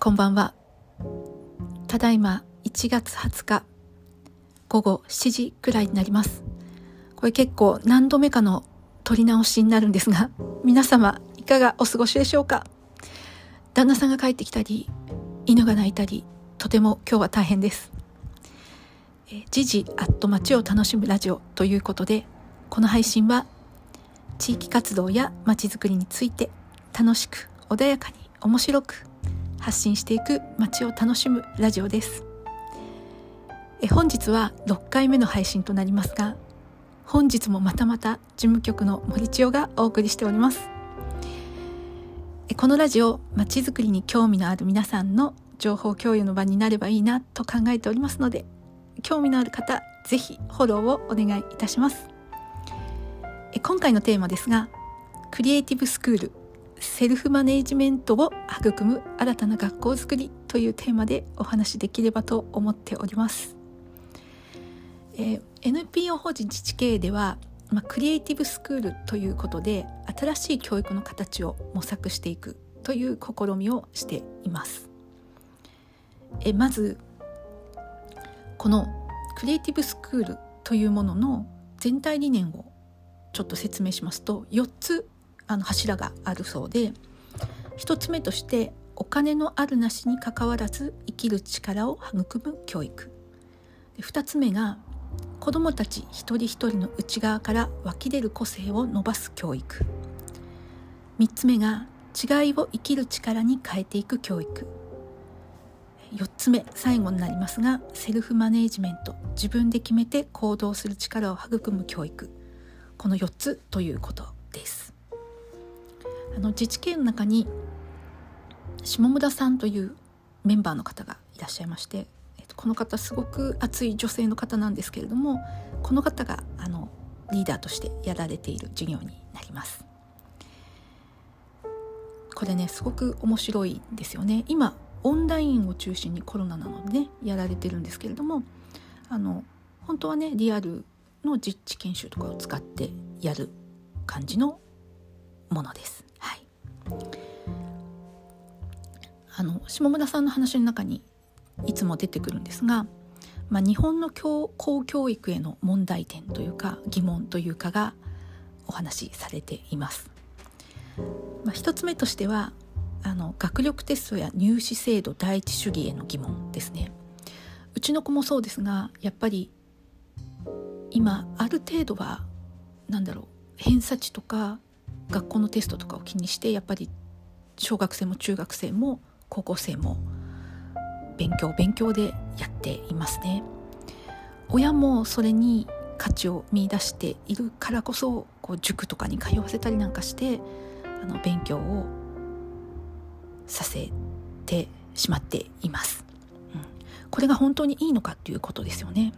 こんばんは。ただいま1月20日午後7時くらいになります。これ結構何度目かの撮り直しになるんですが、皆様いかがお過ごしでしょうか？旦那さんが帰ってきたり、犬が鳴いたり、とても今日は大変です。時事アット街を楽しむラジオということで、この配信は地域活動や街づくりについて楽しく穏やかに面白く発信していく街を楽しむラジオです。え本日は6回目の配信となりますが本日もまたまた事務局の森千代がお送りしております。えこのラジオ街づくりに興味のある皆さんの情報共有の場になればいいなと考えておりますので興味のある方ぜひフォローをお願いいたします。今回のテーマですがクリエイティブスクールセルフマネジメントを育む新たな学校づくりというテーマでお話しできればと思っております、えー、NPO 法人自治経営では、まあ、クリエイティブスクールということで新しい教育の形を模索していくという試みをしています。えまずこのクリエイティブスクールというものの全体理念をちょっと説明しますと4つあの柱があるそうで1つ目としてお金のあるなしにかかわらず生きる力を育む教育。2つ目が子どもたち一人一人の内側から湧き出る個性を伸ばす教育。3つ目が違いを生きる力に変えていく教育。4つ目最後になりますがセルフマネージメント。自分で決めて行動する力を育む教育。この4つということです。あの自治県の中に下村さんというメンバーの方がいらっしゃいまして、えっと、この方すごく熱い女性の方なんですけれどもこの方があのリーダーとしてやられている授業になりますこれねすごく面白いんですよね今オンラインを中心にコロナなのでねやられてるんですけれどもあの本当はねリアルの実地研修とかを使ってやる感じのものです。あの下村さんの話の中にいつも出てくるんですが、まあ、日本の公教育への問題点というか疑問というかがお話しされています。まあ、一つ目としてはあの学力テストや入試制度第一主義への疑問ですね。うちの子もそうですがやっぱり今ある程度は何だろう偏差値とか学校のテストとかを気にしてやっぱり小学生も中学生も高校生も勉強勉強でやっていますね。親もそれに価値を見出しているからこそこう塾とかに通わせたりなんかしてあの勉強をさせてしまっています、うん、これが本当にいいのかっていうことですよね。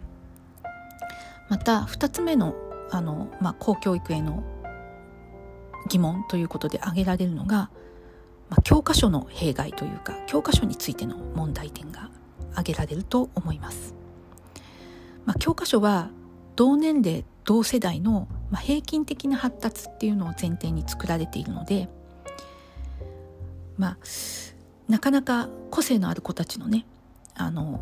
また2つ目のあの、まあ、公教育への疑問ということで挙げられるのが、まあ、教科書の弊害というか教科書についての問題点が挙げられると思います。まあ、教科書は同年齢同世代の、まあ、平均的な発達っていうのを前提に作られているのでまあなかなか個性のある子たちのねあの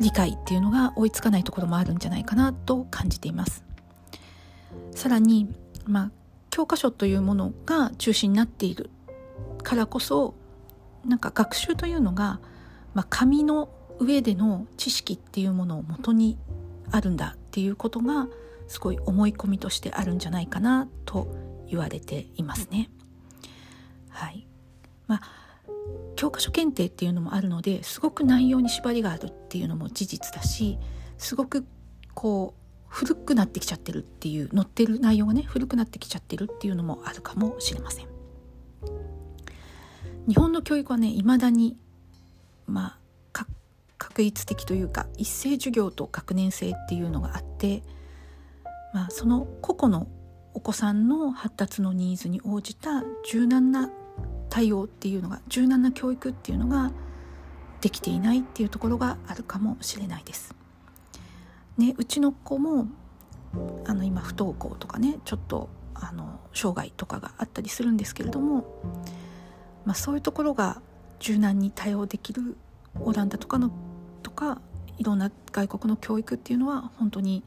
理解っていうのが追いつかないところもあるんじゃないかなと感じていますさらに、まあ、教科書というものが中心になっているからこそなんか学習というのが、まあ、紙の上での知識っていうものを元にあるんだっていうことがすごい思い込みとしてあるんじゃないかなと言われていますね。はいまあ教科書検定っていうのもあるのですごく内容に縛りがあるっていうのも事実だしすごくこう古くなってきちゃってるっていう載ってる内容がね古くなってきちゃってるっていうのもあるかもしれません。日本の教育はね未だにまあ確率的というか一斉授業と学年制っていうのがあって、まあ、その個々のお子さんの発達のニーズに応じた柔軟な対応っていうのが柔軟な教育っていうのができていないっていうところがあるかもしれないです。ね、うちの子もあの今不登校とかねちょっとあの障害とかがあったりするんですけれどもまあ、そういうところが柔軟に対応できるオランダとかのとかいろんな外国の教育っていうのは本当に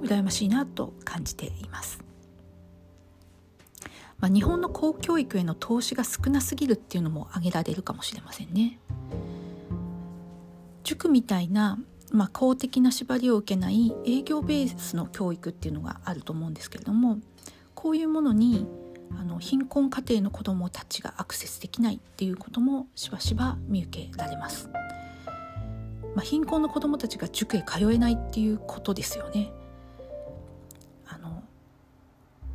羨ましいなと感じています。まあ、日本の公教育への投資が少なすぎるっていうのも挙げられるかもしれませんね。塾みたいな、まあ、公的な縛りを受けない営業ベースの教育っていうのがあると思うんですけれどもこういうものにあの貧困家庭の子どもたちがアクセスできないっていうこともしばしば見受けられます。まあ、貧困の子どもたちが塾へ通えないっていうことですよね。あの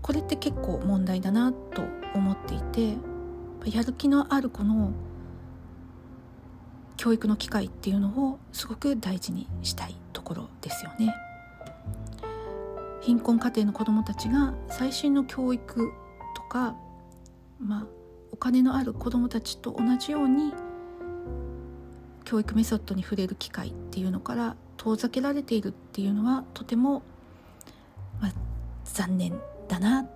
これって結構問題だなと思っていてやる気のある子の教育の機会っていうのをすごく大事にしたいところですよね。貧困家庭の子どもたちが最新の教育とか、まあ、お金のある子どもたちと同じように教育メソッドに触れる機会っていうのから遠ざけられているっていうのはとても、まあ、残念だなっ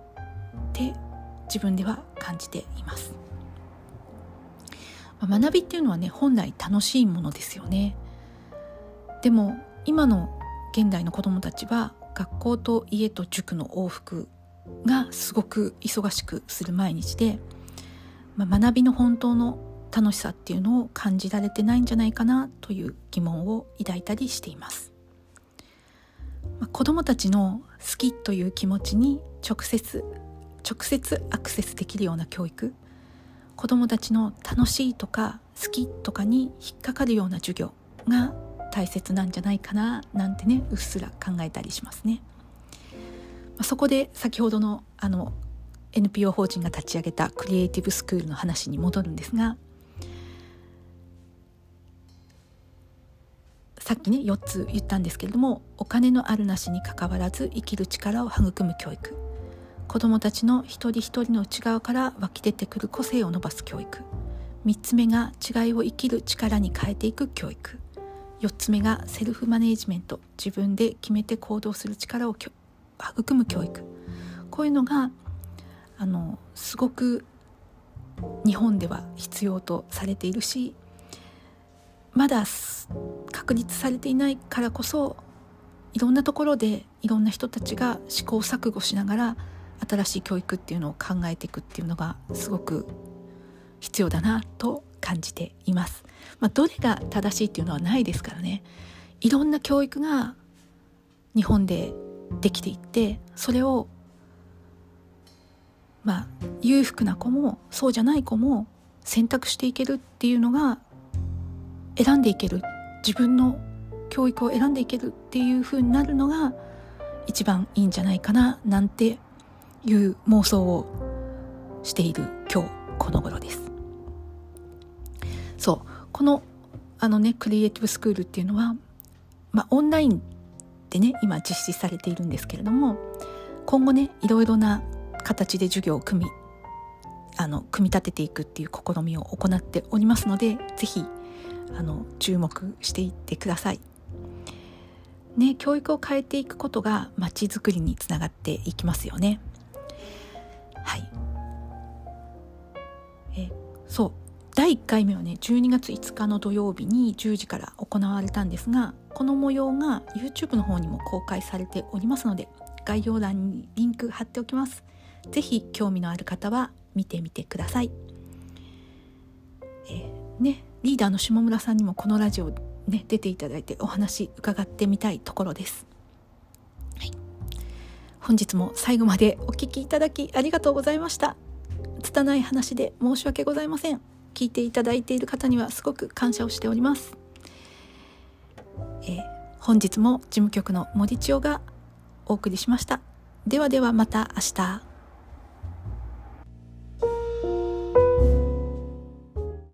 て自分では感じています。まあ、学びっていうのはね本来楽しいものですよね。でも今の現代の子どもたちは学校と家と塾の往復がすごく忙しくする毎日で、まあ、学びの本当の楽しさっていうのを感じられてないんじゃないかなという疑問を抱いたりしています。まあ、子どもたちの好きという気持ちに直接直接アクセスできるような教育子どもたちの楽しいとか好きとかに引っかかるような授業が大切なんじゃないかななんてねうっすら考えたりしますね。まあ、そこで先ほどのあの NPO 法人が立ち上げたクリエイティブスクールの話に戻るんですがさっきね4つ言ったんですけれどもお金のあるなしにかかわらず生きる力を育む教育子どもたちの一人一人の内側から湧き出てくる個性を伸ばす教育。3つ目が違いを生きる力に変えていく教育。4つ目がセルフマネジメント。自分で決めて行動する力を育む教育。こういうのがあのすごく日本では必要とされているしまだ確立されていないからこそいろんなところでいろんな人たちが試行錯誤しながら新しい教育っていうのを考えていくっていうのがすごく必要だなと感じています。まあ、どれが正しいっていうのはないですからね。いろんな教育が日本でできていってそれをまあ裕福な子もそうじゃない子も選択していけるっていうのが選んでいける自分の教育を選んでいけるっていう風になるのが一番いいんじゃないかななんていう妄想をしている今日この頃です。そうこのあのねクリエイティブスクールっていうのは、まあ、オンラインでね今実施されているんですけれども今後ねいろいろな形で授業を組みあの組み立てていくっていう試みを行っておりますので是非注目していってください。ね、教育を変えていくことがまちづくりにつながっていきますよね。そう第1回目はね12月5日の土曜日に10時から行われたんですがこの模様が YouTube の方にも公開されておりますので概要欄にリンク貼っておきます。是非興味のある方は見てみてください。えー、ねリーダーの下村さんにもこのラジオね出ていただいてお話伺ってみたいところです。はい、本日も最後までお聞きいただきありがとうございました。拙い話で申し訳ございません。聞いていただいている方にはすごく感謝をしております。えー、本日も事務局の森千代がお送りしました。ではではまた明日。